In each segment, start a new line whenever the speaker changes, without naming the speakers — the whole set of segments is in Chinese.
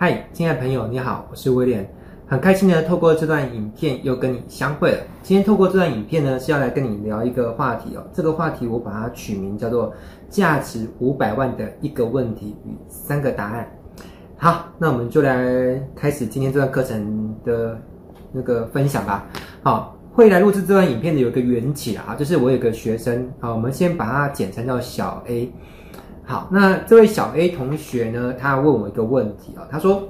嗨，亲爱的朋友，你好，我是威廉，很开心的透过这段影片又跟你相会了。今天透过这段影片呢，是要来跟你聊一个话题哦。这个话题我把它取名叫做“价值五百万的一个问题与三个答案”。好，那我们就来开始今天这段课程的那个分享吧。好，会来录制这段影片的有一个缘起啊，就是我有个学生，好，我们先把它简称叫小 A。好，那这位小 A 同学呢，他问我一个问题啊，他说：“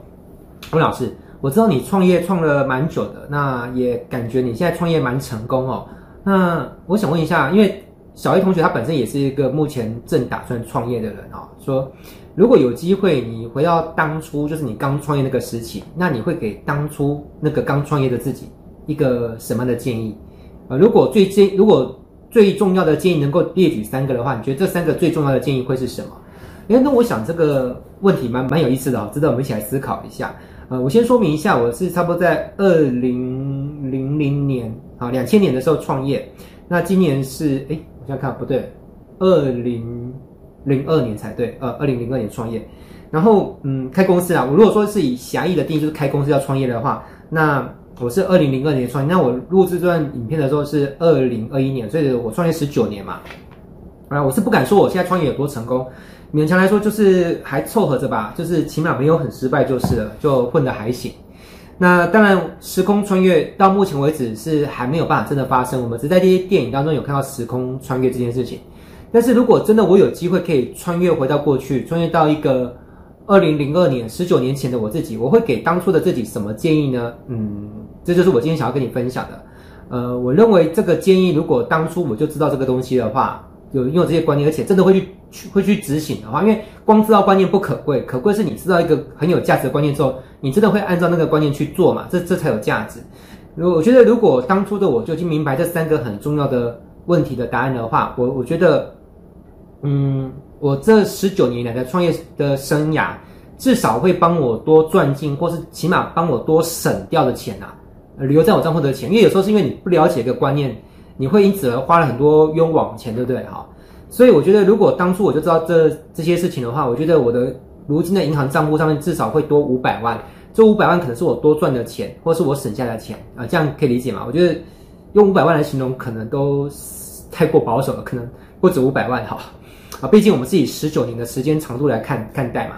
温老师，我知道你创业创了蛮久的，那也感觉你现在创业蛮成功哦。那我想问一下，因为小 A 同学他本身也是一个目前正打算创业的人啊，说如果有机会你回到当初就是你刚创业那个时期，那你会给当初那个刚创业的自己一个什么样的建议？呃，如果最近如果。最重要的建议能够列举三个的话，你觉得这三个最重要的建议会是什么？诶，那我想这个问题蛮蛮有意思的哦，值得我们一起来思考一下。呃，我先说明一下，我是差不多在二零零零年啊，两千年的时候创业。那今年是诶，我想看不对，二零零二年才对，呃，二零零二年创业。然后嗯，开公司啊，我如果说是以狭义的定义，就是开公司要创业的话，那。我是二零零二年创业，那我录制这段影片的时候是二零二一年，所以我创业十九年嘛。啊，我是不敢说我现在创业有多成功，勉强来说就是还凑合着吧，就是起码没有很失败就是了，就混得还行。那当然，时空穿越到目前为止是还没有办法真的发生，我们只在这些电影当中有看到时空穿越这件事情。但是如果真的我有机会可以穿越回到过去，穿越到一个。二零零二年，十九年前的我自己，我会给当初的自己什么建议呢？嗯，这就是我今天想要跟你分享的。呃，我认为这个建议，如果当初我就知道这个东西的话，有拥有这些观念，而且真的会去去会去执行的话，因为光知道观念不可贵，可贵是你知道一个很有价值的观念之后，你真的会按照那个观念去做嘛？这这才有价值。如果我觉得，如果当初的我就已经明白这三个很重要的问题的答案的话，我我觉得，嗯。我这十九年来的创业的生涯，至少会帮我多赚进，或是起码帮我多省掉的钱啊，留在我账户的钱。因为有时候是因为你不了解一个观念，你会因此而花了很多冤枉钱，对不对？哈，所以我觉得如果当初我就知道这这些事情的话，我觉得我的如今的银行账户上面至少会多五百万。这五百万可能是我多赚的钱，或是我省下的钱啊，这样可以理解吗？我觉得用五百万来形容可能都太过保守了，可能不止五百万哈。啊，毕竟我们是以十九年的时间长度来看看待嘛，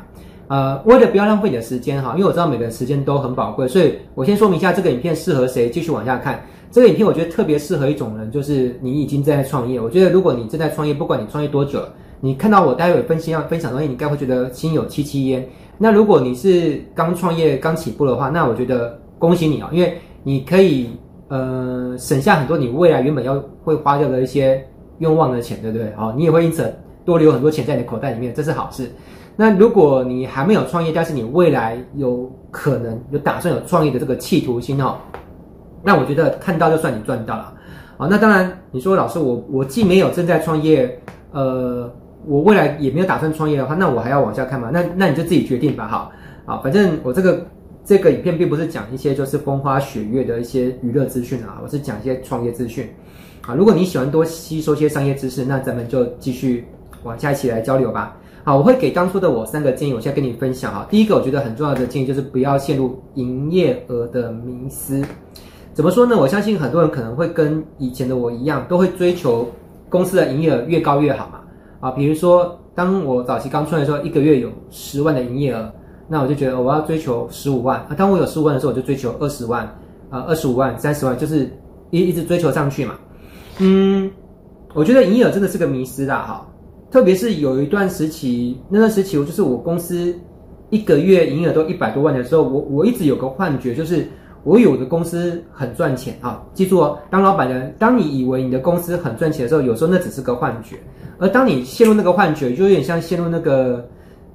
呃，为了不要浪费你的时间哈，因为我知道每个人时间都很宝贵，所以我先说明一下这个影片适合谁，继续往下看。这个影片我觉得特别适合一种人，就是你已经在创业。我觉得如果你正在创业，不管你创业多久了，你看到我待会分析要分享东西，你该会觉得心有戚戚焉。那如果你是刚创业刚起步的话，那我觉得恭喜你啊，因为你可以呃省下很多你未来原本要会花掉的一些冤枉的钱，对不对？好，你也会因此。多留很多钱在你的口袋里面，这是好事。那如果你还没有创业，但是你未来有可能有打算有创业的这个企图心哦，那我觉得看到就算你赚到了。好，那当然你说老师，我我既没有正在创业，呃，我未来也没有打算创业的话，那我还要往下看吗？那那你就自己决定吧。好，好，反正我这个这个影片并不是讲一些就是风花雪月的一些娱乐资讯啊，我是讲一些创业资讯。啊，如果你喜欢多吸收些商业知识，那咱们就继续。往下一起来交流吧。好，我会给当初的我三个建议，我现在跟你分享哈。第一个，我觉得很重要的建议就是不要陷入营业额的迷思。怎么说呢？我相信很多人可能会跟以前的我一样，都会追求公司的营业额越高越好嘛。啊，比如说，当我早期刚出来的时候，一个月有十万的营业额，那我就觉得我要追求十五万。啊，当我有十五万的时候，我就追求二十万，啊，二十五万、三十万，就是一一直追求上去嘛。嗯，我觉得营业额真的是个迷思啦，哈。特别是有一段时期，那段时期我就是我公司一个月营业额都一百多万的时候，我我一直有个幻觉，就是我有的公司很赚钱啊。记住哦，当老板的人，当你以为你的公司很赚钱的时候，有时候那只是个幻觉。而当你陷入那个幻觉，就有点像陷入那个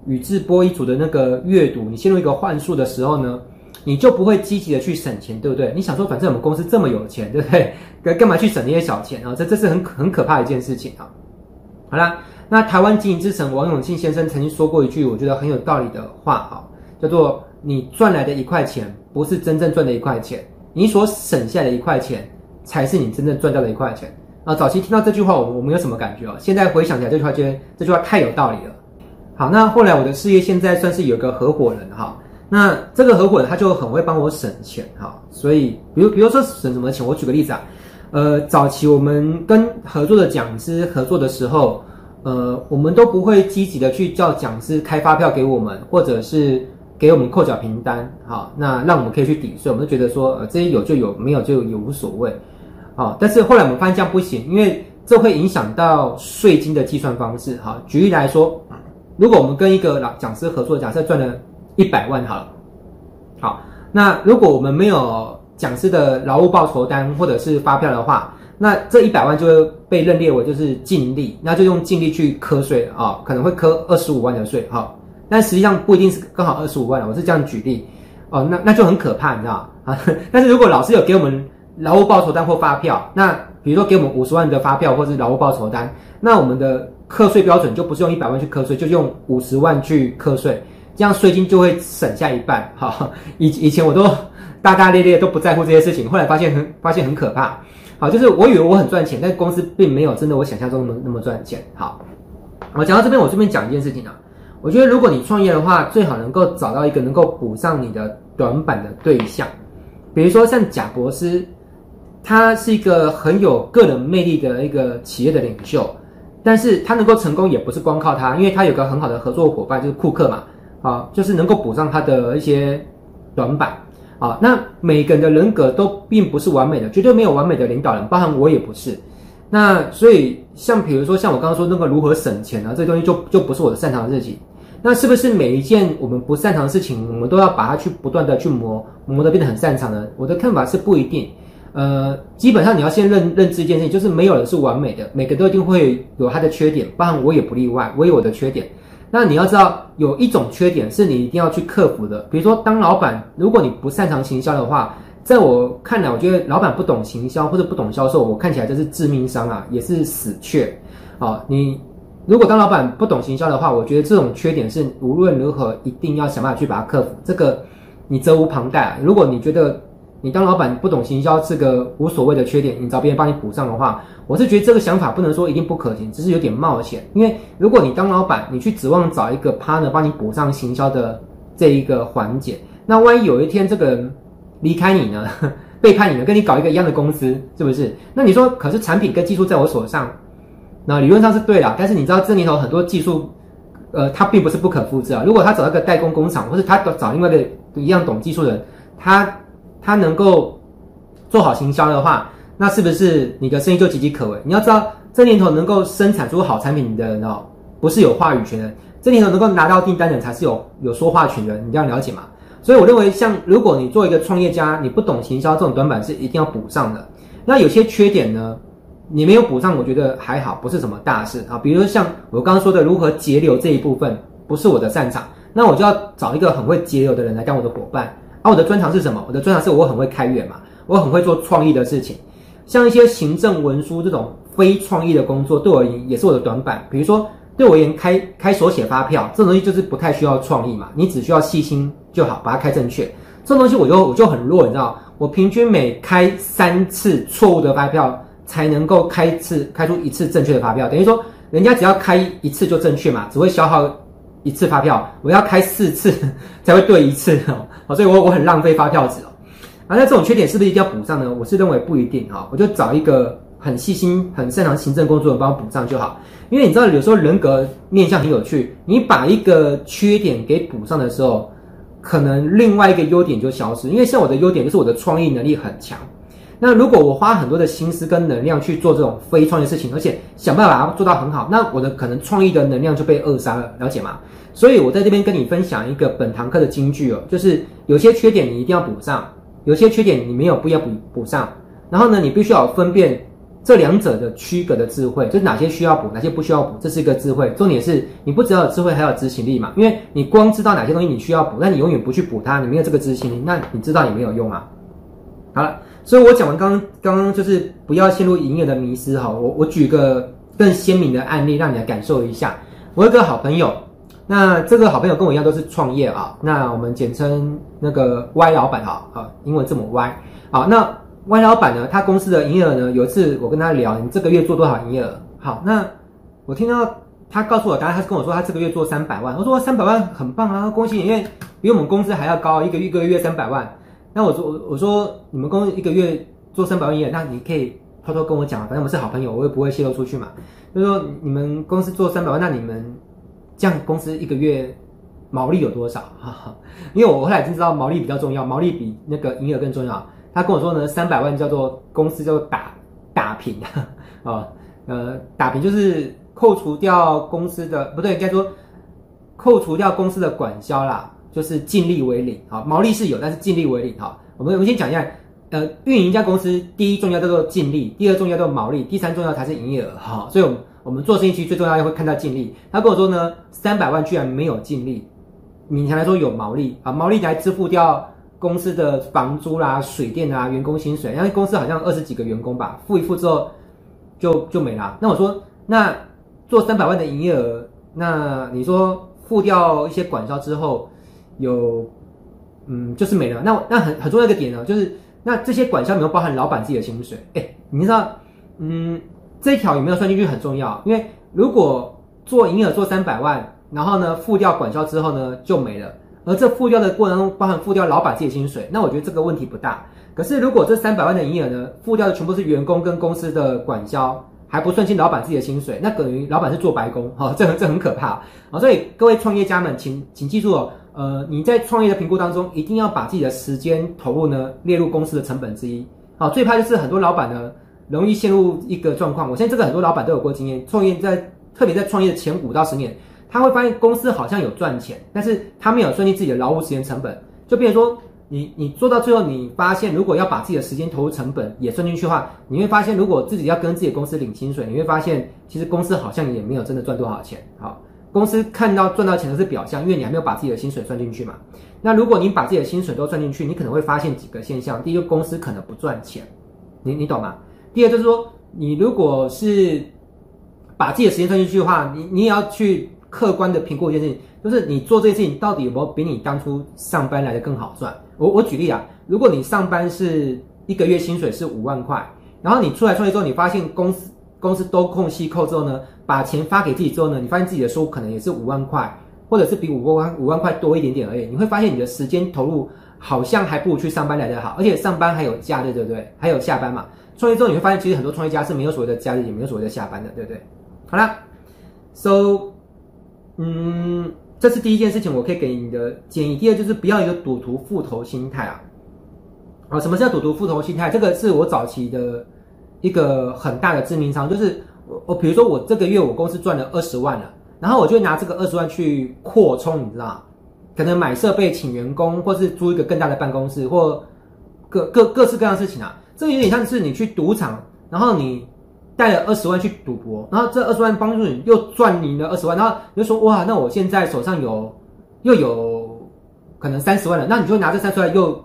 宇智波一族的那个阅读，你陷入一个幻术的时候呢，你就不会积极的去省钱，对不对？你想说，反正我们公司这么有钱，对不对？干干嘛去省那些小钱啊？这这是很很可怕的一件事情啊。好啦。那台湾经营之神王永庆先生曾经说过一句我觉得很有道理的话啊，叫做“你赚来的一块钱不是真正赚的一块钱，你所省下的一块钱才是你真正赚到的一块钱”。啊，早期听到这句话，我我没有什么感觉哦。现在回想起来，这句话觉得这句话太有道理了。好，那后来我的事业现在算是有个合伙人哈，那这个合伙人他就很会帮我省钱哈，所以比如比如说省什么钱，我举个例子啊，呃，早期我们跟合作的讲师合作的时候，呃，我们都不会积极的去叫讲师开发票给我们，或者是给我们扣缴凭单，好，那让我们可以去抵税，我们就觉得说，呃，这些有就有，没有就也无所谓，好，但是后来我们发现这样不行，因为这会影响到税金的计算方式，哈，举例来说，如果我们跟一个老讲师合作，假设赚了。一百万好了，好，那如果我们没有讲师的劳务报酬单或者是发票的话，那这一百万就会被认列为就是净利，那就用净利去课税啊，可能会课二十五万的税哈，但实际上不一定是刚好二十五万，我是这样举例哦，那那就很可怕，你知道啊？但是如果老师有给我们劳务报酬单或发票，那比如说给我们五十万的发票或是劳务报酬单，那我们的课税标准就不是用一百万去课税，就用五十万去课税。这样税金就会省下一半，哈，以以前我都大大咧咧都不在乎这些事情，后来发现很发现很可怕，好，就是我以为我很赚钱，但公司并没有真的我想象中那么那么赚钱，好，我讲到这边，我这边讲一件事情啊，我觉得如果你创业的话，最好能够找到一个能够补上你的短板的对象，比如说像贾伯斯，他是一个很有个人魅力的一个企业的领袖，但是他能够成功也不是光靠他，因为他有个很好的合作伙伴就是库克嘛。啊，就是能够补上他的一些短板。啊。那每个人的人格都并不是完美的，绝对没有完美的领导人，包含我也不是。那所以，像比如说，像我刚刚说那个如何省钱啊，这东西就就不是我的擅长的事情。那是不是每一件我们不擅长的事情，我们都要把它去不断的去磨，磨的变得很擅长呢？我的看法是不一定。呃，基本上你要先认认知一件事情，就是没有人是完美的，每个都一定会有他的缺点，包含我也不例外，我有我的缺点。那你要知道，有一种缺点是你一定要去克服的。比如说，当老板，如果你不擅长行销的话，在我看来，我觉得老板不懂行销或者不懂销售，我看起来这是致命伤啊，也是死缺。啊，你如果当老板不懂行销的话，我觉得这种缺点是无论如何一定要想办法去把它克服。这个你责无旁贷。如果你觉得，你当老板不懂行销是个无所谓的缺点，你找别人帮你补上的话，我是觉得这个想法不能说一定不可行，只是有点冒险。因为如果你当老板，你去指望找一个 partner 帮你补上行销的这一个环节，那万一有一天这个人离开你呢，背叛你呢，跟你搞一个一样的公司，是不是？那你说，可是产品跟技术在我手上，那理论上是对的，但是你知道这年头很多技术，呃，它并不是不可复制啊。如果他找一个代工工厂，或是他找另外一个一样懂技术的人，他。他能够做好行销的话，那是不是你的生意就岌岌可危？你要知道，这年头能够生产出好产品的人哦，不是有话语权的，这年头能够拿到订单的才是有有说话权的，你这样了解吗？所以我认为，像如果你做一个创业家，你不懂行销这种短板是一定要补上的。那有些缺点呢，你没有补上，我觉得还好，不是什么大事啊。比如说像我刚刚说的如何节流这一部分，不是我的擅长，那我就要找一个很会节流的人来当我的伙伴。啊，我的专长是什么？我的专长是我很会开源嘛，我很会做创意的事情，像一些行政文书这种非创意的工作，对我而言也是我的短板。比如说，对我而言，开开手写发票这种东西就是不太需要创意嘛，你只需要细心就好，把它开正确。这种东西我就我就很弱，你知道，我平均每开三次错误的发票才能够开次开出一次正确的发票，等于说人家只要开一次就正确嘛，只会消耗。一次发票，我要开四次 才会对一次，所以我我很浪费发票纸哦。啊，那这种缺点是不是一定要补上呢？我是认为不一定哈，我就找一个很细心、很擅长行政工作的帮我补上就好。因为你知道，有时候人格面相很有趣，你把一个缺点给补上的时候，可能另外一个优点就消失。因为像我的优点就是我的创意能力很强。那如果我花很多的心思跟能量去做这种非创业事情，而且想办法把它做到很好，那我的可能创意的能量就被扼杀了，了解吗？所以我在这边跟你分享一个本堂课的金句哦，就是有些缺点你一定要补上，有些缺点你没有必要补补上。然后呢，你必须要分辨这两者的区隔的智慧，就是哪些需要补，哪些不需要补，这是一个智慧。重点是你不只要有智慧，还有执行力嘛。因为你光知道哪些东西你需要补，但你永远不去补它，你没有这个执行力，那你知道也没有用啊。好了。所以我讲完刚刚刚就是不要陷入营业的迷思哈，我我举个更鲜明的案例让你来感受一下。我有个好朋友，那这个好朋友跟我一样都是创业啊，那我们简称那个 Y 老板哈啊，英文字母 Y 好，那 Y 老板呢，他公司的营业额呢，有一次我跟他聊，你这个月做多少营业额？好，那我听到他告诉我，当然他是跟我说他这个月做三百万，我说三百万很棒啊，恭喜你，因为比我们工资还要高，一个一个月三百万。那我说我说你们公司一个月做三百万营业，那你可以偷偷跟我讲，反正我们是好朋友，我也不会泄露出去嘛。就说你们公司做三百万，那你们这样公司一个月毛利有多少？哈哈，因为我后来已经知道毛利比较重要，毛利比那个营业额更重要。他跟我说呢，三百万叫做公司叫做打打平啊，呃，打平就是。扣除掉公司的不对，应该说扣除掉公司的管销啦，就是净利为零。好，毛利是有，但是净利为零。好，我们我们先讲一下，呃，运营一家公司，第一重要叫做净利，第二重要叫做毛利，第三重要才是营业额。好，所以我们我们做生意其实最重要要会看到净利。他跟我说呢，三百万居然没有净利，勉强来说有毛利啊，毛利来支付掉公司的房租啦、水电啊、员工薪水，因为公司好像二十几个员工吧，付一付之后就就没了。那我说那。做三百万的营业额，那你说付掉一些管销之后，有，嗯，就是没了。那那很很重要的一个点呢，就是那这些管销有没有包含老板自己的薪水？哎，你知道，嗯，这一条有没有算进去很重要，因为如果做营业额做三百万，然后呢付掉管销之后呢就没了，而这付掉的过程中包含付掉老板自己的薪水，那我觉得这个问题不大。可是如果这三百万的营业额呢，付掉的全部是员工跟公司的管销。还不算进老板自己的薪水，那等于老板是做白工，哈、哦，这这很可怕啊、所以各位创业家们，请请记住哦，呃，你在创业的评估当中，一定要把自己的时间投入呢列入公司的成本之一。好、最怕就是很多老板呢容易陷入一个状况，我现在这个很多老板都有过经验，创业在特别在创业的前五到十年，他会发现公司好像有赚钱，但是他没有算进自己的劳务时间成本，就变成说。你你做到最后，你发现如果要把自己的时间投入成本也算进去的话，你会发现如果自己要跟自己的公司领薪水，你会发现其实公司好像也没有真的赚多少钱。好，公司看到赚到钱的是表象，因为你还没有把自己的薪水算进去嘛。那如果你把自己的薪水都算进去，你可能会发现几个现象：第一个，公司可能不赚钱，你你懂吗？第二就是说，你如果是把自己的时间算进去的话，你你也要去客观的评估一件事情，就是你做这件事情到底有没有比你当初上班来的更好赚。我我举例啊，如果你上班是一个月薪水是五万块，然后你出来创业之后，你发现公司公司都空隙扣之后呢，把钱发给自己之后呢，你发现自己的收入可能也是五万块，或者是比五万五万块多一点点而已。你会发现你的时间投入好像还不如去上班来得好，而且上班还有假日，对不对？还有下班嘛。创业之后你会发现，其实很多创业家是没有所谓的假日，也没有所谓的下班的，对不对？好啦，so，嗯。这是第一件事情，我可以给你的建议。第二就是不要有一个赌徒复投心态啊！啊，什么叫赌徒复投心态？这个是我早期的一个很大的致命伤，就是我我比如说我这个月我公司赚了二十万了，然后我就拿这个二十万去扩充，你知道？可能买设备、请员工，或是租一个更大的办公室，或各各各式各样的事情啊。这个有点像是你去赌场，然后你。带了二十万去赌博，然后这二十万帮助你又赚赢了二十万，然后你就说哇，那我现在手上有又有可能三十万了，那你就拿这三十万又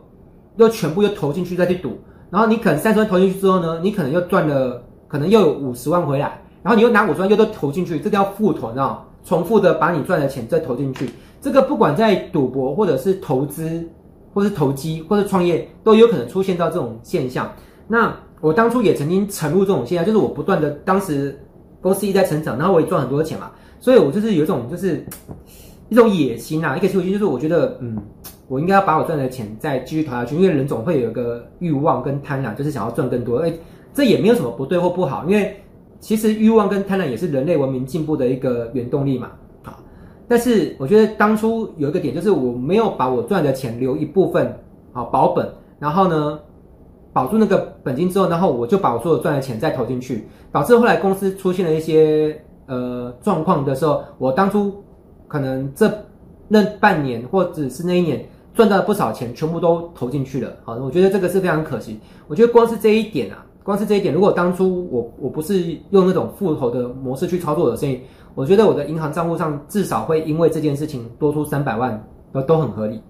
又全部又投进去再去赌，然后你可能三十万投进去之后呢，你可能又赚了可能又有五十万回来，然后你又拿五十万又都投进去，这个叫复投，你知道，重复的把你赚的钱再投进去，这个不管在赌博或者是投资，或是投机或是创业，都有可能出现到这种现象，那。我当初也曾经沉入这种现象，就是我不断的，当时公司一直在成长，然后我也赚很多钱嘛，所以我就是有一种就是一种野心啊，一个野心，就是我觉得，嗯，我应该要把我赚的钱再继续投下去，因为人总会有一个欲望跟贪婪，就是想要赚更多。哎，这也没有什么不对或不好，因为其实欲望跟贪婪也是人类文明进步的一个原动力嘛。好，但是我觉得当初有一个点，就是我没有把我赚的钱留一部分好保本，然后呢，保住那个本金之后，然后我就把我所有赚的钱再投进去，导致后来公司出现了一些呃状况的时候，我当初可能这那半年或者是那一年赚到了不少钱，全部都投进去了。好，我觉得这个是非常可惜。我觉得光是这一点啊，光是这一点，如果当初我我不是用那种复投的模式去操作我的生意，我觉得我的银行账户上至少会因为这件事情多出三百万，都很合理。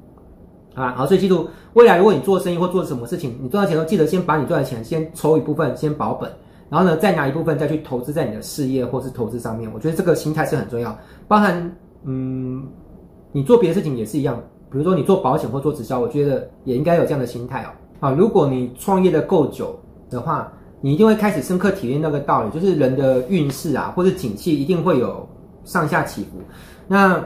啊，好，所以记住，未来如果你做生意或做什么事情，你赚到钱都记得先把你赚的钱先抽一部分，先保本，然后呢，再拿一部分再去投资在你的事业或是投资上面。我觉得这个心态是很重要，包含嗯，你做别的事情也是一样，比如说你做保险或做直销，我觉得也应该有这样的心态哦。啊，如果你创业的够久的话，你一定会开始深刻体验那个道理，就是人的运势啊，或者景气一定会有上下起伏。那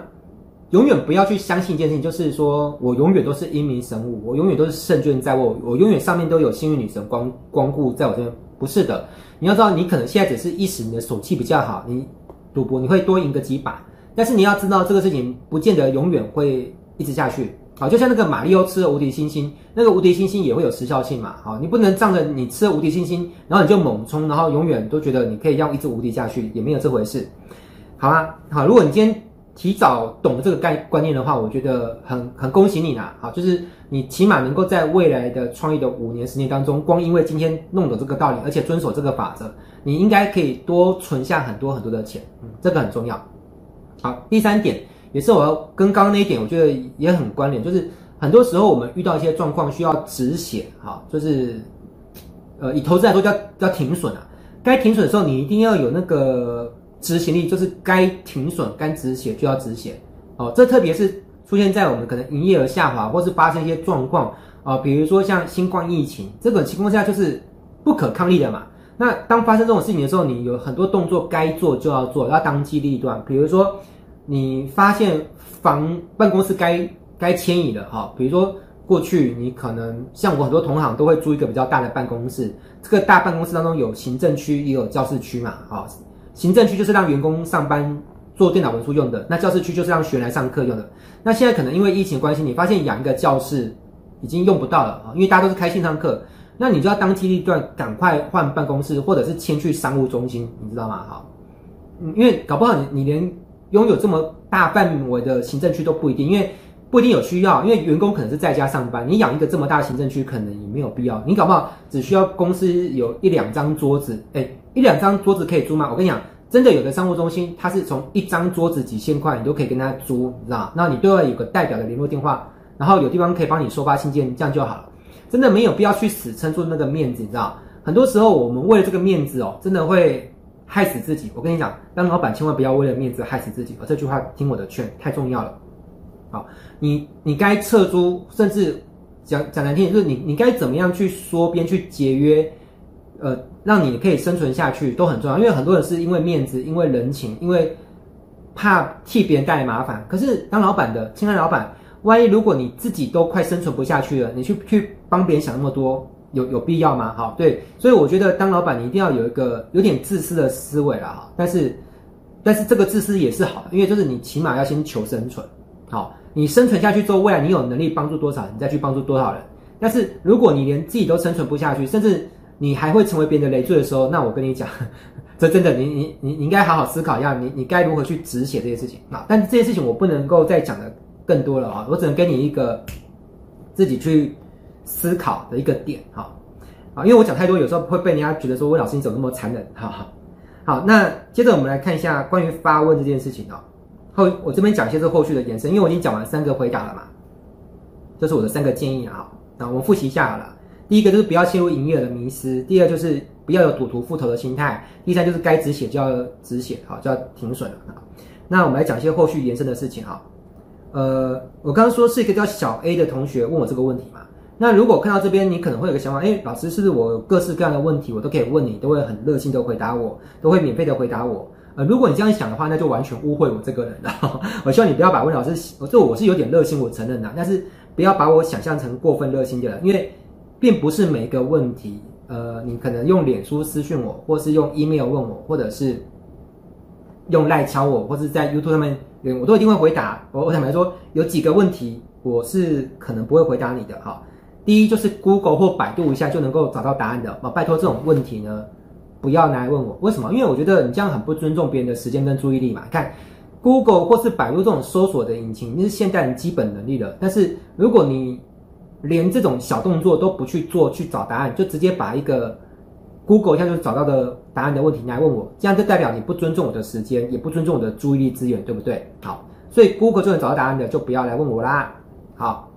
永远不要去相信一件事情，就是说我永远都是英明神武，我永远都是胜券在握，我永远上面都有幸运女神光光顾在我这边。不是的，你要知道，你可能现在只是一时你的手气比较好，你赌博你会多赢个几把，但是你要知道这个事情不见得永远会一直下去。好，就像那个马里奥吃了无敌星星，那个无敌星星也会有时效性嘛。好，你不能仗着你吃了无敌星星，然后你就猛冲，然后永远都觉得你可以让一直无敌下去，也没有这回事。好啊，好，如果你今天提早懂了这个概观念的话，我觉得很很恭喜你啦。好，就是你起码能够在未来的创业的五年、十年当中，光因为今天弄懂这个道理，而且遵守这个法则，你应该可以多存下很多很多的钱。嗯，这个很重要。好，第三点。也是我要跟刚刚那一点，我觉得也很关联，就是很多时候我们遇到一些状况需要止血，哈，就是，呃，以投资来说叫叫停损啊，该停损的时候你一定要有那个执行力，就是该停损、该止血就要止血，哦，这特别是出现在我们可能营业额下滑，或是发生一些状况啊，比如说像新冠疫情这种情况下就是不可抗力的嘛，那当发生这种事情的时候，你有很多动作该做就要做，要当机立断，比如说。你发现房办公室该该迁移了哈，比如说过去你可能像我很多同行都会租一个比较大的办公室，这个大办公室当中有行政区也有教室区嘛，啊，行政区就是让员工上班做电脑文书用的，那教室区就是让学员来上课用的。那现在可能因为疫情关系，你发现养一个教室已经用不到了啊，因为大家都是开线上课，那你就要当机立断，赶快换办公室或者是迁去商务中心，你知道吗？哈，因为搞不好你你连。拥有这么大范围的行政区都不一定，因为不一定有需要，因为员工可能是在家上班，你养一个这么大的行政区可能也没有必要。你搞不好只需要公司有一两张桌子，哎，一两张桌子可以租吗？我跟你讲，真的有的商务中心，它是从一张桌子几千块，你都可以跟他租，你知道？那你都要有个代表的联络电话，然后有地方可以帮你收发信件，这样就好了。真的没有必要去死撑住那个面子，你知道？很多时候我们为了这个面子哦，真的会。害死自己！我跟你讲，当老板千万不要为了面子害死自己。而这句话听我的劝，太重要了。好，你你该撤租，甚至讲讲难听点，就是你你该怎么样去缩编去节约，呃，让你可以生存下去都很重要。因为很多人是因为面子，因为人情，因为怕替别人带来麻烦。可是当老板的，亲爱的老板，万一如果你自己都快生存不下去了，你去去帮别人想那么多。有有必要吗？哈，对，所以我觉得当老板你一定要有一个有点自私的思维了，哈。但是，但是这个自私也是好的，因为就是你起码要先求生存，好，你生存下去之后，未来你有能力帮助多少，你再去帮助多少人。但是如果你连自己都生存不下去，甚至你还会成为别人的累赘的时候，那我跟你讲，这真的，你你你你应该好好思考一下，你你该如何去止血这些事情啊？但是这些事情我不能够再讲的更多了啊，我只能给你一个自己去。思考的一个点，哈，啊，因为我讲太多，有时候会被人家觉得说，魏老师你怎么那么残忍，哈哈。好，那接着我们来看一下关于发问这件事情哦。后我这边讲一些这后续的延伸，因为我已经讲完三个回答了嘛，这是我的三个建议啊。那我们复习一下好了。第一个就是不要陷入营业的迷失，第二就是不要有赌徒复投的心态，第三就是该止血就要止血，好，就要停损了。那我们来讲一些后续延伸的事情哈。呃，我刚刚说是一个叫小 A 的同学问我这个问题嘛。那如果看到这边，你可能会有个想法，哎，老师是不是我有各式各样的问题，我都可以问你，都会很热心的回答我，都会免费的回答我。呃，如果你这样想的话，那就完全误会我这个人了。我希望你不要把温老师，我这我是有点热心，我承认的，但是不要把我想象成过分热心的人，因为并不是每一个问题，呃，你可能用脸书私讯我，或是用 email 问我，或者是用赖敲我，或是在 YouTube 上面，我都一定会回答。我我坦白说，有几个问题我是可能不会回答你的，哈。第一就是 Google 或百度一下就能够找到答案的啊，拜托这种问题呢，不要拿来问我。为什么？因为我觉得你这样很不尊重别人的时间跟注意力嘛。看 Google 或是百度这种搜索的引擎，那是现代人基本能力了。但是如果你连这种小动作都不去做，去找答案，就直接把一个 Google 一下就找到的答案的问题来问我，这样就代表你不尊重我的时间，也不尊重我的注意力资源，对不对？好，所以 Google 就能找到答案的，就不要来问我啦。好。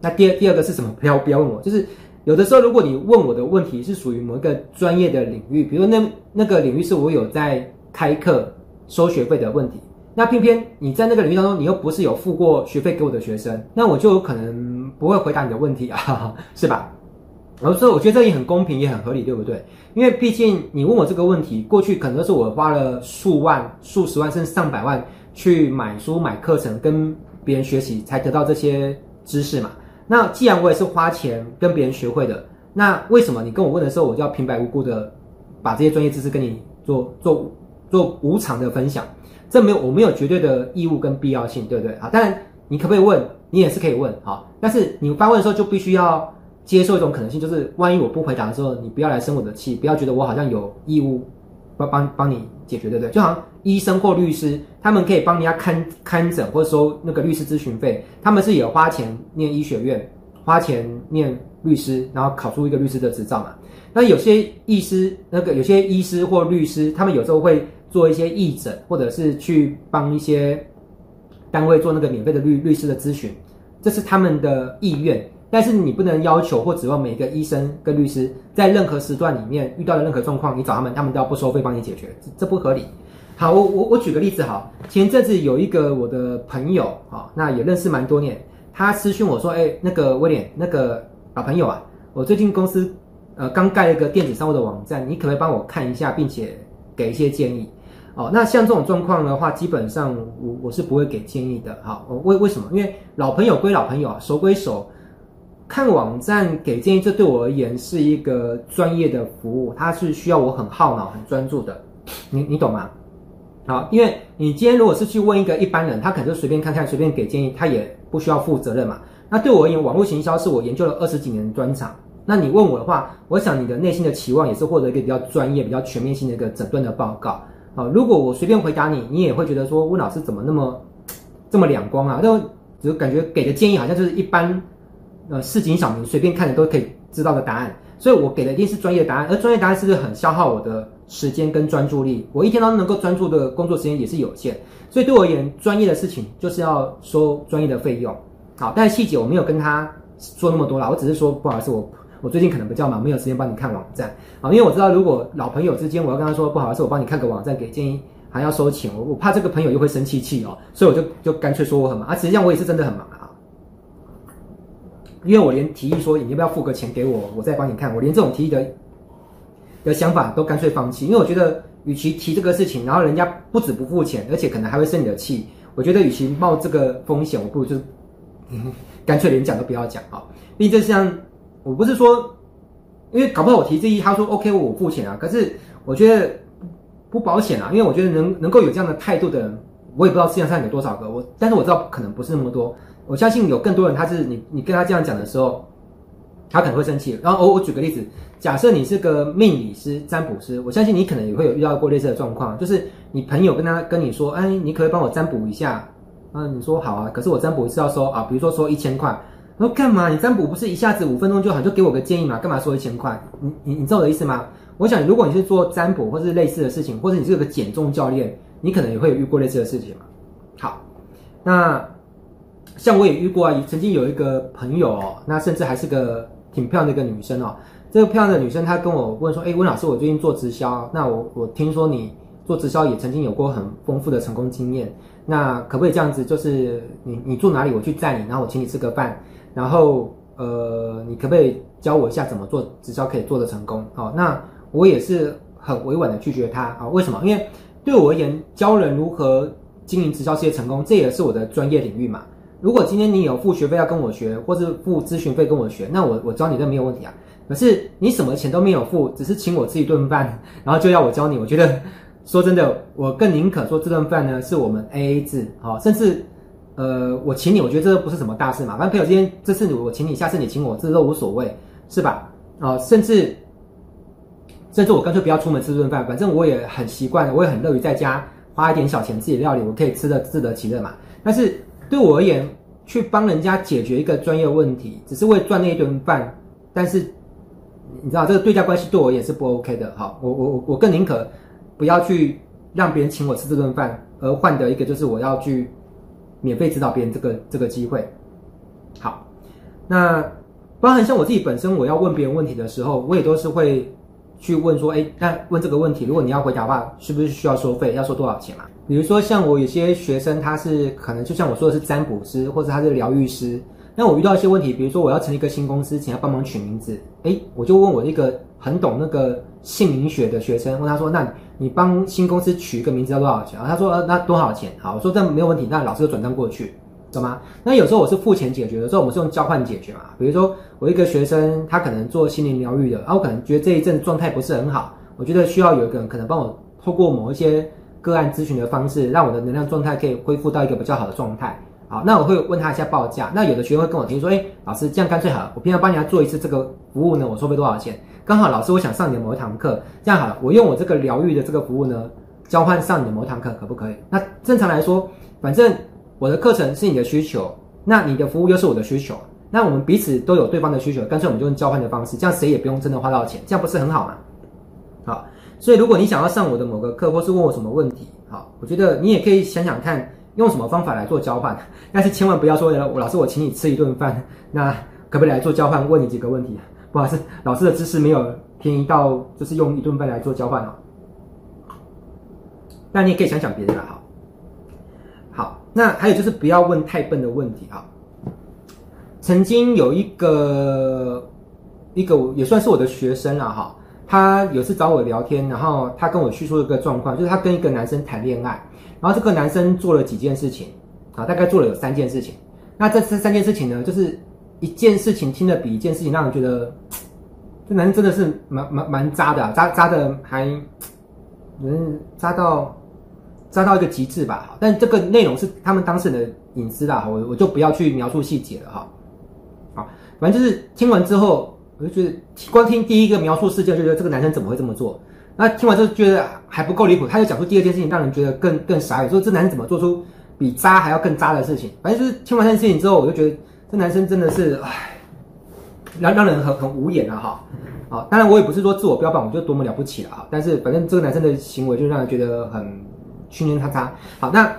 那第二第二个是什么？不要不要问我，就是有的时候，如果你问我的问题是属于某一个专业的领域，比如那那个领域是我有在开课收学费的问题，那偏偏你在那个领域当中，你又不是有付过学费给我的学生，那我就有可能不会回答你的问题啊，是吧？然后所以我觉得这也很公平，也很合理，对不对？因为毕竟你问我这个问题，过去可能都是我花了数万、数十万甚至上百万去买书、买课程，跟别人学习，才得到这些知识嘛。那既然我也是花钱跟别人学会的，那为什么你跟我问的时候，我就要平白无故的把这些专业知识跟你做做做无偿的分享？这没有，我没有绝对的义务跟必要性，对不对？啊，当然你可不可以问？你也是可以问，好，但是你发问的时候就必须要。接受一种可能性，就是万一我不回答的时候，你不要来生我的气，不要觉得我好像有义务帮帮帮你解决，对不对？就好像医生或律师，他们可以帮人家看看诊或者收那个律师咨询费，他们是也花钱念医学院，花钱念律师，然后考出一个律师的执照嘛。那有些医师，那个有些医师或律师，他们有时候会做一些义诊，或者是去帮一些单位做那个免费的律律师的咨询，这是他们的意愿。但是你不能要求或指望每个医生跟律师在任何时段里面遇到的任何状况，你找他们，他们都要不收费帮你解决，这这不合理。好，我我我举个例子哈，前阵子有一个我的朋友啊，那也认识蛮多年，他私讯我说，哎，那个威廉，那个老朋友啊，我最近公司呃刚盖了一个电子商务的网站，你可不可以帮我看一下，并且给一些建议？哦，那像这种状况的话，基本上我我是不会给建议的。好，为为什么？因为老朋友归老朋友啊，熟归熟。看网站给建议，这对我而言是一个专业的服务，它是需要我很耗脑、很专注的。你你懂吗？好，因为你今天如果是去问一个一般人，他可能就随便看看、随便给建议，他也不需要负责任嘛。那对我而言，网络行销是我研究了二十几年的专长。那你问我的话，我想你的内心的期望也是获得一个比较专业、比较全面性的一个诊断的报告。好，如果我随便回答你，你也会觉得说温老师怎么那么这么两光啊？就就感觉给的建议好像就是一般。呃，市井小民随便看的都可以知道的答案，所以我给的一定是专业答案。而专业答案是不是很消耗我的时间跟专注力？我一天当中能够专注的工作时间也是有限，所以对我而言，专业的事情就是要收专业的费用。好，但是细节我没有跟他说那么多啦，我只是说不好意思，我我最近可能比较忙，没有时间帮你看网站。好，因为我知道如果老朋友之间，我要跟他说不好意思，我帮你看个网站给建议，还要收钱，我我怕这个朋友又会生气气哦，所以我就就干脆说我很忙啊，实际上我也是真的很忙。因为我连提议说你要不要付个钱给我，我再帮你看，我连这种提议的的想法都干脆放弃。因为我觉得，与其提这个事情，然后人家不止不付钱，而且可能还会生你的气，我觉得与其冒这个风险，我不如就、嗯、干脆连讲都不要讲啊。毕竟这像我不是说，因为搞不好我提这议，他说 OK，我付钱啊。可是我觉得不保险啊，因为我觉得能能够有这样的态度的人，我也不知道世界上有多少个。我但是我知道可能不是那么多。我相信有更多人，他是你，你跟他这样讲的时候，他可能会生气。然后我我举个例子，假设你是个命理师、占卜师，我相信你可能也会有遇到过类似的状况，就是你朋友跟他跟你说，哎，你可以帮我占卜一下？啊，你说好啊，可是我占卜是要收啊，比如说收一千块。我说干嘛？你占卜不是一下子五分钟就好，就给我个建议嘛？干嘛收一千块？你你你知道我的意思吗？我想，如果你是做占卜或是类似的事情，或者你是个减重教练，你可能也会有遇过类似的事情嘛。好，那。像我也遇过啊，曾经有一个朋友哦，那甚至还是个挺漂亮的一个女生哦。这个漂亮的女生她跟我问说：“哎，温老师，我最近做直销，那我我听说你做直销也曾经有过很丰富的成功经验，那可不可以这样子？就是你你住哪里，我去载你，然后我请你吃个饭，然后呃，你可不可以教我一下怎么做直销可以做得成功？哦，那我也是很委婉的拒绝她啊。为什么？因为对我而言，教人如何经营直销事业成功，这也是我的专业领域嘛。”如果今天你有付学费要跟我学，或是付咨询费跟我学，那我我教你都没有问题啊。可是你什么钱都没有付，只是请我吃一顿饭，然后就要我教你，我觉得说真的，我更宁可说这顿饭呢是我们 AA 制，好，甚至呃我请你，我觉得这不是什么大事嘛。反正朋友今天这次我请你，下次你请我，这都无所谓，是吧？啊，甚至甚至我干脆不要出门吃顿饭，反正我也很习惯，我也很乐于在家花一点小钱自己料理，我可以吃的自得其乐嘛。但是。对我而言，去帮人家解决一个专业问题，只是为赚那一顿饭，但是你知道这个对价关系对我也是不 OK 的。好，我我我我更宁可不要去让别人请我吃这顿饭，而换得一个就是我要去免费指导别人这个这个机会。好，那包含像我自己本身，我要问别人问题的时候，我也都是会去问说，哎，那问这个问题，如果你要回答的话，是不是需要收费？要收多少钱嘛？比如说，像我有些学生，他是可能就像我说的是占卜师，或者他是疗愈师，那我遇到一些问题，比如说我要成立一个新公司，请他帮忙取名字，诶，我就问我一个很懂那个姓名学的学生，问他说：“那你帮新公司取一个名字要多少钱？”然后他说：“，那多少钱？”好，我说这没有问题，那老师就转账过去，懂吗？那有时候我是付钱解决的，有时候我们是用交换解决嘛。比如说我一个学生，他可能做心灵疗愈的，啊，我可能觉得这一阵状态不是很好，我觉得需要有一个人可能帮我透过某一些个案咨询的方式，让我的能量状态可以恢复到一个比较好的状态。好，那我会问他一下报价。那有的学员会跟我提说，哎，老师这样干脆好了，我平常帮你来做一次这个服务呢，我收费多少钱？刚好老师我想上你的某一堂课，这样好了，我用我这个疗愈的这个服务呢，交换上你的某一堂课，可不可以？那正常来说，反正我的课程是你的需求，那你的服务又是我的需求，那我们彼此都有对方的需求，干脆我们就用交换的方式，这样谁也不用真的花到钱，这样不是很好吗？所以如果你想要上我的某个课，或是问我什么问题，好，我觉得你也可以想想看。用什么方法来做交换？但是千万不要说，我老师我请你吃一顿饭，那可不可以来做交换？问你几个问题？不好意思，老师的知识没有便宜到就是用一顿饭来做交换哦。那你也可以想想别的啦，好。好，那还有就是不要问太笨的问题啊。曾经有一个一个也算是我的学生了哈，他有次找我聊天，然后他跟我叙述一个状况，就是他跟一个男生谈恋爱。然后这个男生做了几件事情，啊，大概做了有三件事情。那这这三件事情呢，就是一件事情听的比一件事情让人觉得，这男生真的是蛮蛮蛮渣的，啊渣渣的还，嗯，渣到渣到一个极致吧。但这个内容是他们当事人的隐私啦，我我就不要去描述细节了哈。好，反正就是听完之后，我就觉得光听第一个描述事件，就觉得这个男生怎么会这么做？那听完之后觉得还不够离谱，他就讲出第二件事情，让人觉得更更傻眼，说这男人怎么做出比渣还要更渣的事情？反正就是听完这件事情之后，我就觉得这男生真的是，唉，让让人很很无言了哈。啊，当然我也不是说自我标榜我就多么了不起了啊，但是反正这个男生的行为就让人觉得很圈圈叉叉。好，那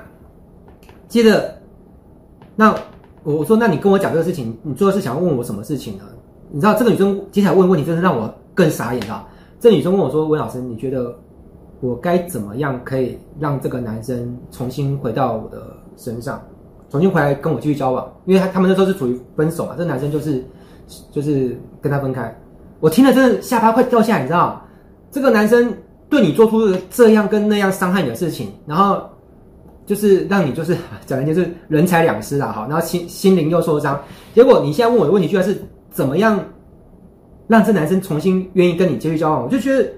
接着，那我我说，那你跟我讲这个事情，你最后是想要问我什么事情呢？你知道这个女生接下来问问题，真是让我更傻眼啊。这女生问我说：“温老师，你觉得我该怎么样可以让这个男生重新回到我的身上，重新回来跟我继续交往？因为他他们那时候是处于分手嘛，这男生就是就是跟他分开。我听了真的下巴快掉下来，你知道？这个男生对你做出这样跟那样伤害你的事情，然后就是让你就是讲的就是人财两失了哈，然后心心灵又受伤。结果你现在问我的问题居然是怎么样？”让这男生重新愿意跟你继续交往，我就觉得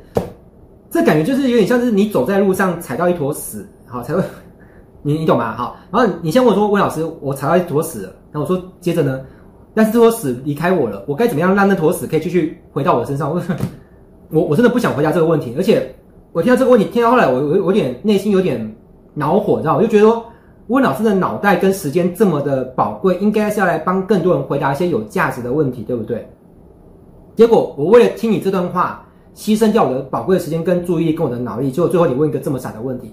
这感觉就是有点像是你走在路上踩到一坨屎，好才会，你你懂吗？好，然后你先问我说，温老师，我踩到一坨屎了，那我说接着呢，但是这坨屎离开我了，我该怎么样让那坨屎可以继续回到我身上？我我我真的不想回答这个问题，而且我听到这个问题，听到后来我我有点内心有点恼火，你知道吗？我就觉得说，问老师的脑袋跟时间这么的宝贵，应该是要来帮更多人回答一些有价值的问题，对不对？结果我为了听你这段话，牺牲掉我的宝贵的时间跟注意力跟我的脑力，结果最后你问一个这么傻的问题。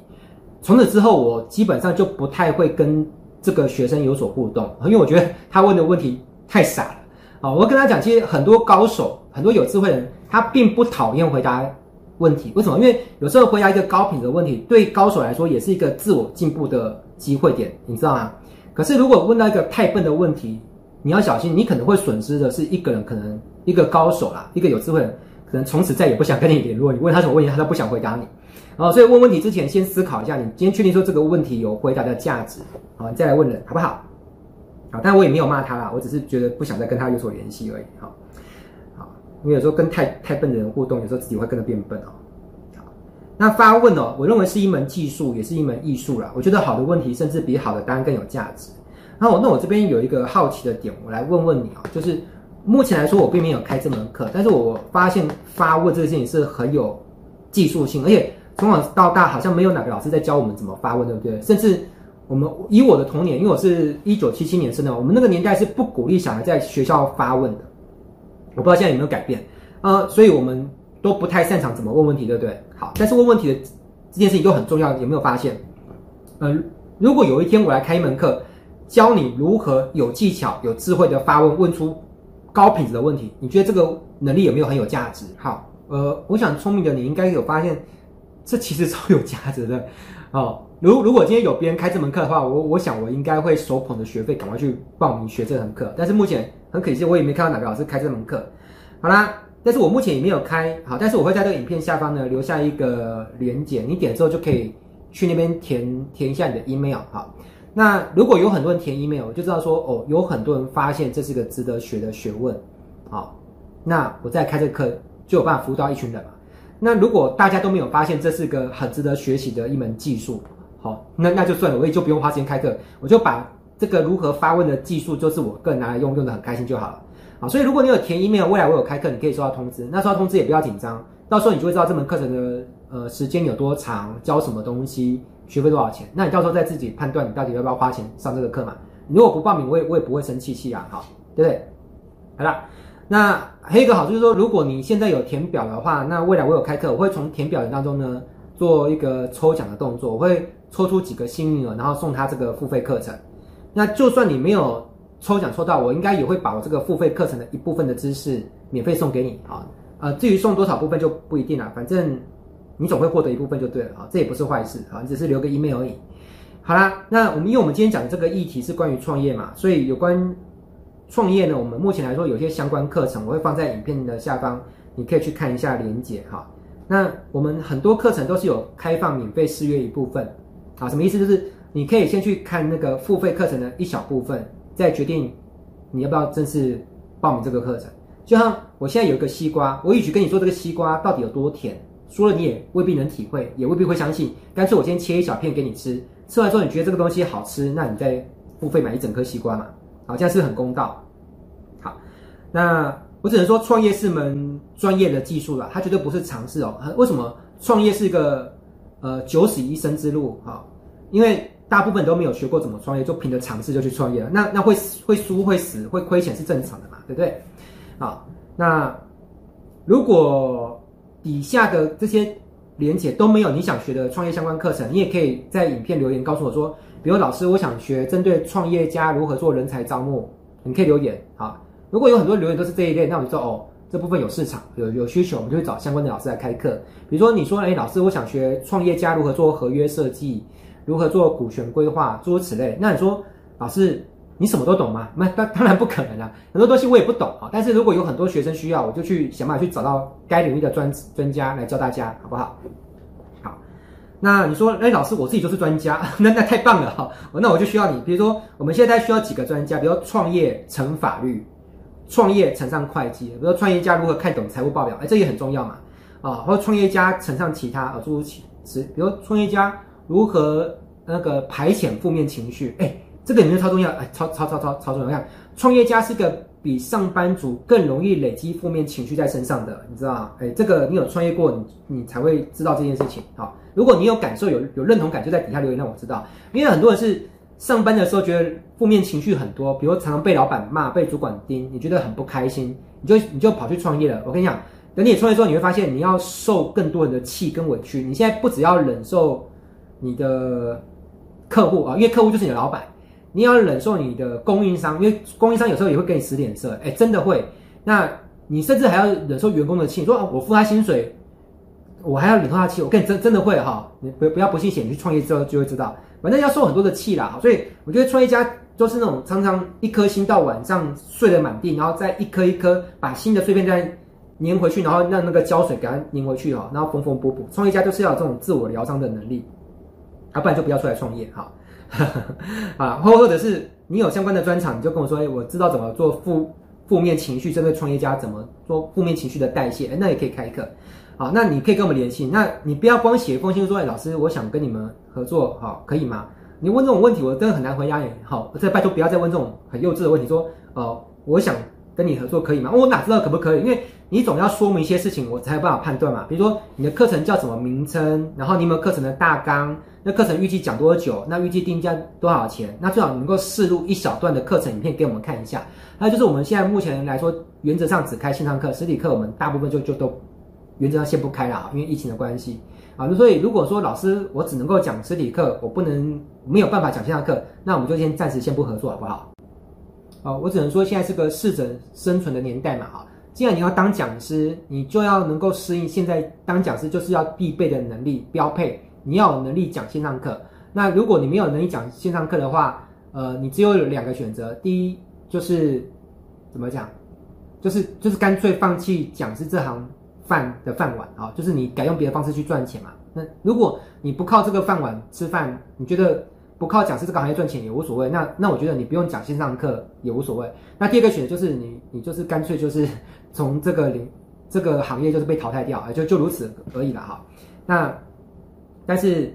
从此之后，我基本上就不太会跟这个学生有所互动，因为我觉得他问的问题太傻了。啊，我跟他讲，其实很多高手、很多有智慧的人，他并不讨厌回答问题。为什么？因为有时候回答一个高品质的问题，对高手来说也是一个自我进步的机会点，你知道吗？可是如果问到一个太笨的问题，你要小心，你可能会损失的是一个人，可能。一个高手啦，一个有智慧的人，可能从此再也不想跟你联络。你问他什么问题，他都不想回答你。哦，所以问问题之前，先思考一下，你今天确定说这个问题有回答的价值，好，你再来问人，好不好？好，但我也没有骂他啦，我只是觉得不想再跟他有所联系而已。好，好，因为有时候跟太太笨的人互动，有时候自己会跟着变笨哦。那发问哦，我认为是一门技术，也是一门艺术啦。我觉得好的问题，甚至比好的答案更有价值。那我，那我这边有一个好奇的点，我来问问你啊，就是。目前来说，我并没有开这门课，但是我发现发问这个事情是很有技术性，而且从小到大好像没有哪个老师在教我们怎么发问，对不对？甚至我们以我的童年，因为我是一九七七年生的，我们那个年代是不鼓励小孩在学校发问的。我不知道现在有没有改变，呃，所以我们都不太擅长怎么问问题，对不对？好，但是问问题的这件事情都很重要，有没有发现？呃，如果有一天我来开一门课，教你如何有技巧、有智慧的发问，问出。高品质的问题，你觉得这个能力有没有很有价值？好，呃，我想聪明的你应该有发现，这其实超有价值的哦。如如果今天有别人开这门课的话，我我想我应该会手捧着学费赶快去报名学这门课。但是目前很可惜，我也没看到哪个老师开这门课。好啦，但是我目前也没有开好，但是我会在这个影片下方呢留下一个连结，你点之后就可以去那边填填一下你的 email 好。那如果有很多人填 email，我就知道说哦，有很多人发现这是个值得学的学问，好，那我再开这个课就有办法辅导一群人嘛。那如果大家都没有发现这是个很值得学习的一门技术。好，那那就算了，我也就不用花时间开课，我就把这个如何发问的技术，就是我个人拿来用，用的很开心就好了。好，所以如果你有填 email，未来我有开课，你可以收到通知。那收到通知也不要紧张，到时候你就会知道这门课程的呃时间有多长，教什么东西，学费多少钱。那你到时候再自己判断你到底要不要花钱上这个课嘛。如果不报名，我也我也不会生气气啊，好，对不对？好了，那还有一个好就是说，如果你现在有填表的话，那未来我有开课，我会从填表人当中呢做一个抽奖的动作，我会。抽出几个幸运儿，然后送他这个付费课程。那就算你没有抽奖抽到，我应该也会把我这个付费课程的一部分的知识免费送给你啊。呃，至于送多少部分就不一定了，反正你总会获得一部分就对了啊。这也不是坏事啊，你只是留个 email 而已。好啦，那我们因为我们今天讲的这个议题是关于创业嘛，所以有关创业呢，我们目前来说有些相关课程我会放在影片的下方，你可以去看一下连结哈。那我们很多课程都是有开放免费试阅一部分。啊，什么意思？就是你可以先去看那个付费课程的一小部分，再决定你要不要正式报名这个课程。就像我现在有一个西瓜，我一直跟你说这个西瓜到底有多甜，说了你也未必能体会，也未必会相信。干脆我先切一小片给你吃，吃完之后你觉得这个东西好吃，那你再付费买一整颗西瓜嘛。好，这样是很公道。好，那我只能说创业是门专业的技术了，它绝对不是尝试哦。为什么创业是一个？呃，九死一生之路哈，因为大部分都没有学过怎么创业，就凭着尝试就去创业了。那那会会输会死会亏钱是正常的嘛，对不对？好，那如果底下的这些连结都没有你想学的创业相关课程，你也可以在影片留言告诉我说，比如老师，我想学针对创业家如何做人才招募，你可以留言啊。如果有很多留言都是这一类，那我就说哦。这部分有市场，有有需求，我们就会找相关的老师来开课。比如说，你说，哎，老师，我想学创业家如何做合约设计，如何做股权规划，诸如此类。那你说，老师，你什么都懂吗？那当 当然不可能啊，很多东西我也不懂啊。但是如果有很多学生需要，我就去想办法去找到该领域的专专家来教大家，好不好？好。那你说，哎，老师，我自己就是专家，那那太棒了哈。那我就需要你，比如说，我们现在需要几个专家，比如说创业乘法律。创业乘上会计，比如说创业家如何看懂财务报表，哎，这也很重要嘛，啊，或者创业家乘上其他啊，诸如此，比如创业家如何那个排遣负面情绪，哎，这个你就超重要，哎，超超超超超重要。看，创业家是个比上班族更容易累积负面情绪在身上的，你知道吗？哎，这个你有创业过，你你才会知道这件事情。好，如果你有感受，有有认同感，就在底下留言让我知道，因为很多人是。上班的时候觉得负面情绪很多，比如常常被老板骂、被主管盯，你觉得很不开心，你就你就跑去创业了。我跟你讲，等你创业之后，你会发现你要受更多人的气跟委屈。你现在不只要忍受你的客户啊，因为客户就是你的老板，你要忍受你的供应商，因为供应商有时候也会给你使脸色，哎，真的会。那你甚至还要忍受员工的气，说啊，我付他薪水，我还要忍受他气，我跟你真真的会哈，你不不要不信邪，你去创业之后就会知道。反正要受很多的气啦，所以我觉得创业家都是那种常常一颗心到晚上睡得满地，然后再一颗一颗把新的碎片再粘回去，然后让那个胶水给它粘回去哈，然后缝缝补补。创业家就是要有这种自我疗伤的能力，啊，不然就不要出来创业哈。啊，或或者是你有相关的专场，你就跟我说，哎，我知道怎么做负负面情绪针对创业家怎么做负面情绪的代谢，哎，那也可以开课。好，那你可以跟我们联系。那你不要光写一封信说，哎，老师，我想跟你们合作，好，可以吗？你问这种问题，我真的很难回答你。好，再拜托不要再问这种很幼稚的问题，说，呃，我想跟你合作，可以吗？我哪知道可不可以？因为你总要说明一些事情，我才有办法判断嘛。比如说你的课程叫什么名称，然后你有没有课程的大纲？那课程预计讲多久？那预计定价多少钱？那最好能够试录一小段的课程影片给我们看一下。还有就是我们现在目前来说，原则上只开线上课，实体课我们大部分就就都。原则上先不开了，因为疫情的关系啊，那所以如果说老师我只能够讲实体课，我不能没有办法讲线上课，那我们就先暂时先不合作，好不好？哦，我只能说现在是个适者生存的年代嘛，哈，既然你要当讲师，你就要能够适应现在当讲师就是要必备的能力标配，你要有能力讲线上课，那如果你没有能力讲线上课的话，呃，你只有两个选择，第一就是怎么讲，就是就是干脆放弃讲师这行饭的饭碗啊，就是你改用别的方式去赚钱嘛。那如果你不靠这个饭碗吃饭，你觉得不靠讲师这个行业赚钱也无所谓，那那我觉得你不用讲线上课也无所谓。那第二个选择就是你你就是干脆就是从这个领这个行业就是被淘汰掉啊，就就如此而已了哈。那但是。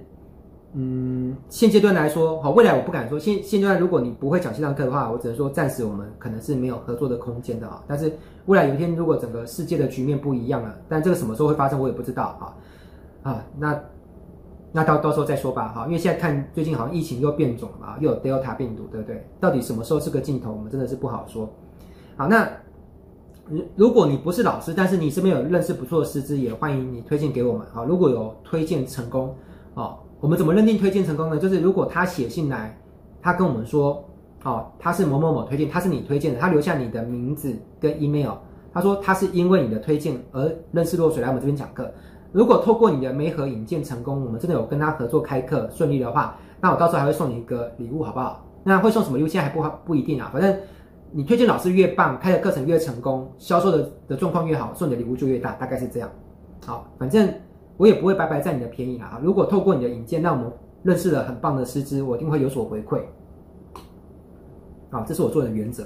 嗯，现阶段来说，好，未来我不敢说。现现阶段，如果你不会讲线上课的话，我只能说暂时我们可能是没有合作的空间的啊。但是未来有一天，如果整个世界的局面不一样了，但这个什么时候会发生，我也不知道啊。啊，那那到到时候再说吧，哈。因为现在看最近好像疫情又变种了嘛，又有 Delta 病毒，对不对？到底什么时候是个尽头，我们真的是不好说。好，那如果你不是老师，但是你身边有认识不错的师资，也欢迎你推荐给我们。好，如果有推荐成功，哦。我们怎么认定推荐成功呢？就是如果他写信来，他跟我们说，哦，他是某某某推荐，他是你推荐的，他留下你的名字跟 email，他说他是因为你的推荐而认识落水来我们这边讲课。如果透过你的媒合引荐成功，我们真的有跟他合作开课顺利的话，那我到时候还会送你一个礼物，好不好？那会送什么礼物？现在还不好不一定啊。反正你推荐老师越棒，开的课程越成功，销售的的状况越好，送你的礼物就越大，大概是这样。好，反正。我也不会白白占你的便宜啦！如果透过你的引荐，让我们认识了很棒的师资，我一定会有所回馈。好，这是我做的原则。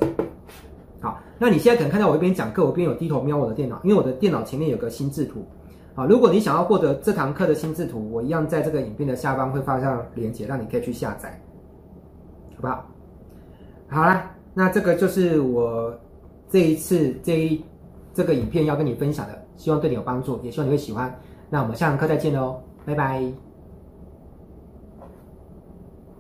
好，那你现在可能看到我一边讲课，我一边有低头瞄我的电脑，因为我的电脑前面有个心智图。好，如果你想要获得这堂课的心智图，我一样在这个影片的下方会放上链接，让你可以去下载，好不好？好啦，那这个就是我这一次这一这个影片要跟你分享的，希望对你有帮助，也希望你会喜欢。那我们下堂课再见喽，拜拜。